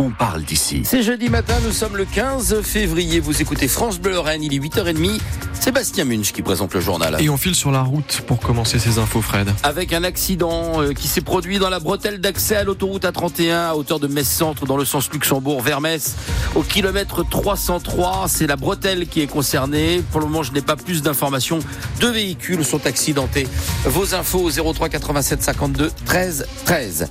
on parle d'ici. C'est jeudi matin, nous sommes le 15 février. Vous écoutez France Bleu Lorraine, il est 8h30. Sébastien Munch qui présente le journal. Et on file sur la route pour commencer ces infos, Fred. Avec un accident euh, qui s'est produit dans la bretelle d'accès à l'autoroute A31 à hauteur de Metz-Centre dans le sens Luxembourg vers Metz au kilomètre 303. C'est la bretelle qui est concernée. Pour le moment, je n'ai pas plus d'informations. Deux véhicules sont accidentés. Vos infos au 03 87 52 13 13.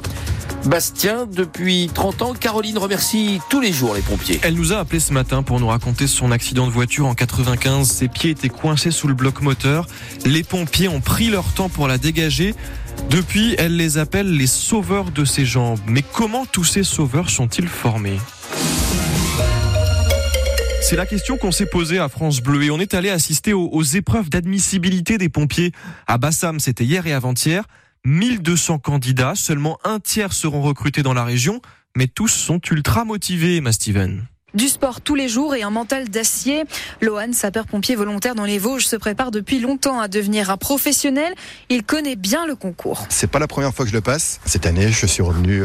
Bastien, depuis 30 ans, Caroline remercie tous les jours les pompiers. Elle nous a appelé ce matin pour nous raconter son accident de voiture en 95. Ses pieds étaient coincés sous le bloc moteur. Les pompiers ont pris leur temps pour la dégager. Depuis, elle les appelle les sauveurs de ses jambes. Mais comment tous ces sauveurs sont-ils formés? C'est la question qu'on s'est posée à France Bleu et on est allé assister aux, aux épreuves d'admissibilité des pompiers à Bassam. C'était hier et avant-hier. 1200 candidats, seulement un tiers seront recrutés dans la région, mais tous sont ultra motivés, ma Steven. Du sport tous les jours et un mental d'acier. Lohan, sapeur-pompier volontaire dans les Vosges, se prépare depuis longtemps à devenir un professionnel. Il connaît bien le concours. C'est pas la première fois que je le passe. Cette année, je suis revenu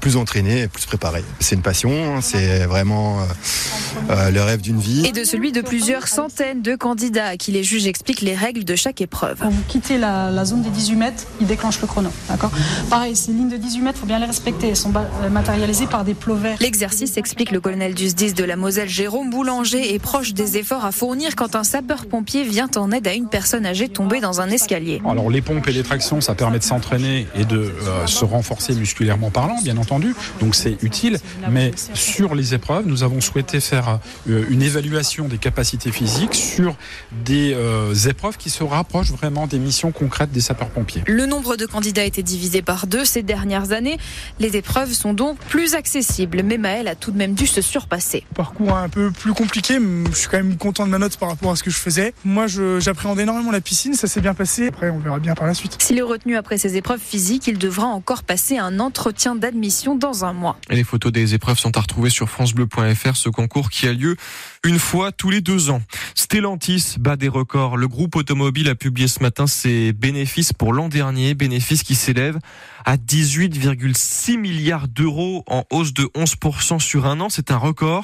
plus entraîné et plus préparé. C'est une passion, c'est vraiment euh, euh, le rêve d'une vie. Et de celui de plusieurs centaines de candidats à qui les juges expliquent les règles de chaque épreuve. Quand vous quittez la, la zone des 18 mètres, il déclenche le chrono. D'accord? Pareil, ces lignes de 18 mètres, il faut bien les respecter. Elles sont matérialisées par des plots verts. L'exercice explique le colonel du De la Moselle, Jérôme Boulanger, est proche des efforts à fournir quand un sapeur-pompier vient en aide à une personne âgée tombée dans un escalier. Alors les pompes et les tractions, ça permet de s'entraîner et de euh, se renforcer musculairement parlant, bien entendu. Donc c'est utile. Mais sur les épreuves, nous avons souhaité faire euh, une évaluation des capacités physiques sur des euh, épreuves qui se rapprochent vraiment des missions concrètes des sapeurs-pompiers. Le nombre de candidats a été divisé par deux ces dernières années. Les épreuves sont donc plus accessibles, mais Maël a tout de même dû se surpasser parcours un peu plus compliqué. Je suis quand même content de ma note par rapport à ce que je faisais. Moi, j'appréhende énormément la piscine, ça s'est bien passé. Après, on verra bien par la suite. S'il est retenu après ses épreuves physiques, il devra encore passer un entretien d'admission dans un mois. Et les photos des épreuves sont à retrouver sur francebleu.fr, ce concours qui a lieu une fois tous les deux ans. Stellantis bat des records. Le groupe automobile a publié ce matin ses bénéfices pour l'an dernier, bénéfices qui s'élèvent à 18,6 milliards d'euros en hausse de 11% sur un an. C'est un record.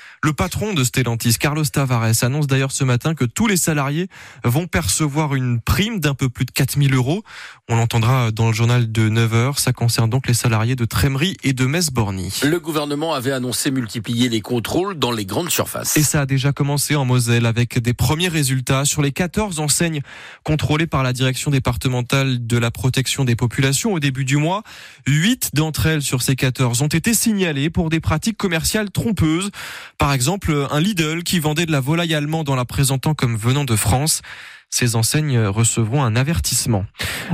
Le patron de Stellantis, Carlos Tavares, annonce d'ailleurs ce matin que tous les salariés vont percevoir une prime d'un peu plus de 4000 euros. On l'entendra dans le journal de 9h. Ça concerne donc les salariés de Trémery et de Metz-Borny. Le gouvernement avait annoncé multiplier les contrôles dans les grandes surfaces. Et ça a déjà commencé en Moselle avec des premiers résultats sur les 14 enseignes contrôlées par la direction départementale de la protection des populations au début du mois. 8 d'entre elles sur ces 14 ont été signalées pour des pratiques commerciales trompeuses. Par par exemple, un Lidl qui vendait de la volaille allemande en la présentant comme venant de France. Ces enseignes recevront un avertissement.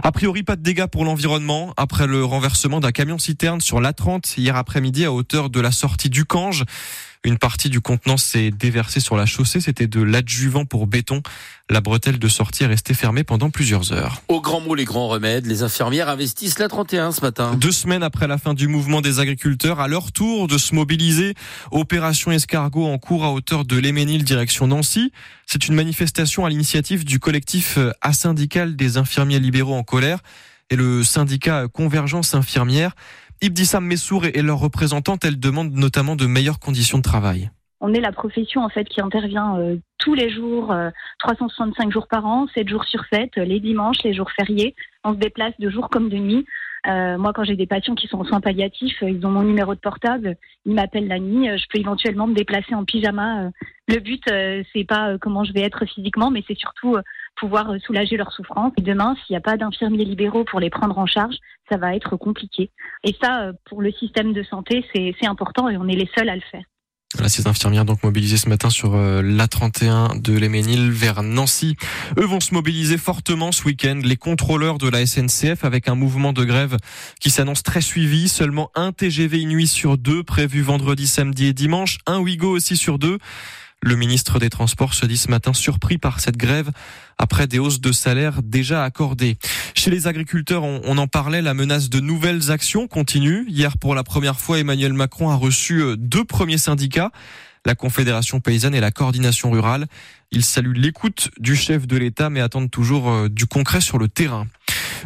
A priori, pas de dégâts pour l'environnement après le renversement d'un camion citerne sur l'A30 hier après-midi à hauteur de la sortie du Cange. Une partie du contenant s'est déversée sur la chaussée. C'était de l'adjuvant pour béton. La bretelle de sortie est restée fermée pendant plusieurs heures. Au grand mot, les grands remèdes, les infirmières investissent la 31 ce matin. Deux semaines après la fin du mouvement des agriculteurs, à leur tour de se mobiliser, opération escargot en cours à hauteur de l'Éménil direction Nancy. C'est une manifestation à l'initiative du collectif asyndical des infirmiers libéraux en colère et le syndicat Convergence Infirmière. Ibdissam Messour et leurs représentants, elles demandent notamment de meilleures conditions de travail. On est la profession en fait qui intervient euh, tous les jours, 365 euh, jours par an, 7 jours sur 7, les dimanches, les jours fériés. On se déplace de jour comme de nuit. Euh, moi, quand j'ai des patients qui sont en soins palliatifs, ils ont mon numéro de portable, ils m'appellent la nuit. Je peux éventuellement me déplacer en pyjama. Le but, c'est pas comment je vais être physiquement, mais c'est surtout pouvoir soulager leur souffrance. Et demain, s'il n'y a pas d'infirmiers libéraux pour les prendre en charge, ça va être compliqué. Et ça, pour le système de santé, c'est important et on est les seuls à le faire. Voilà, ces infirmières donc mobilisées ce matin sur euh, l'A31 de l'Éménil vers Nancy. Eux vont se mobiliser fortement ce week-end. Les contrôleurs de la SNCF avec un mouvement de grève qui s'annonce très suivi. Seulement un TGV nuit sur deux prévu vendredi, samedi et dimanche. Un Ouigo aussi sur deux. Le ministre des Transports se dit ce matin surpris par cette grève après des hausses de salaire déjà accordées. Chez les agriculteurs, on, en parlait, la menace de nouvelles actions continue. Hier, pour la première fois, Emmanuel Macron a reçu euh, deux premiers syndicats la Confédération paysanne et la coordination rurale. Il salue l'écoute du chef de l'État, mais attendent toujours euh, du concret sur le terrain.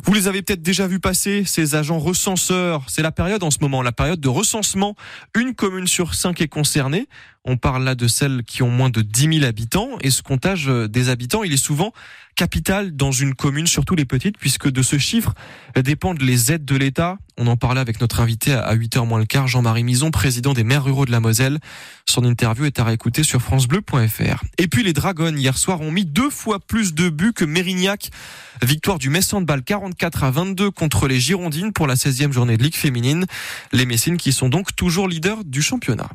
Vous les avez peut-être déjà vus passer, ces agents recenseurs. C'est la période en ce moment, la période de recensement. Une commune sur cinq est concernée. On parle là de celles qui ont moins de 10 000 habitants. Et ce comptage euh, des habitants, il est souvent capital dans une commune, surtout les petites, puisque de ce chiffre dépendent les aides de l'État. On en parlait avec notre invité à 8h moins le quart, Jean-Marie Mison, président des maires ruraux de la Moselle. Son interview est à réécouter sur francebleu.fr. Et puis les Dragons, hier soir, ont mis deux fois plus de buts que Mérignac. Victoire du balle 44 à 22 contre les Girondines pour la 16e journée de Ligue féminine. Les Messines qui sont donc toujours leaders du championnat.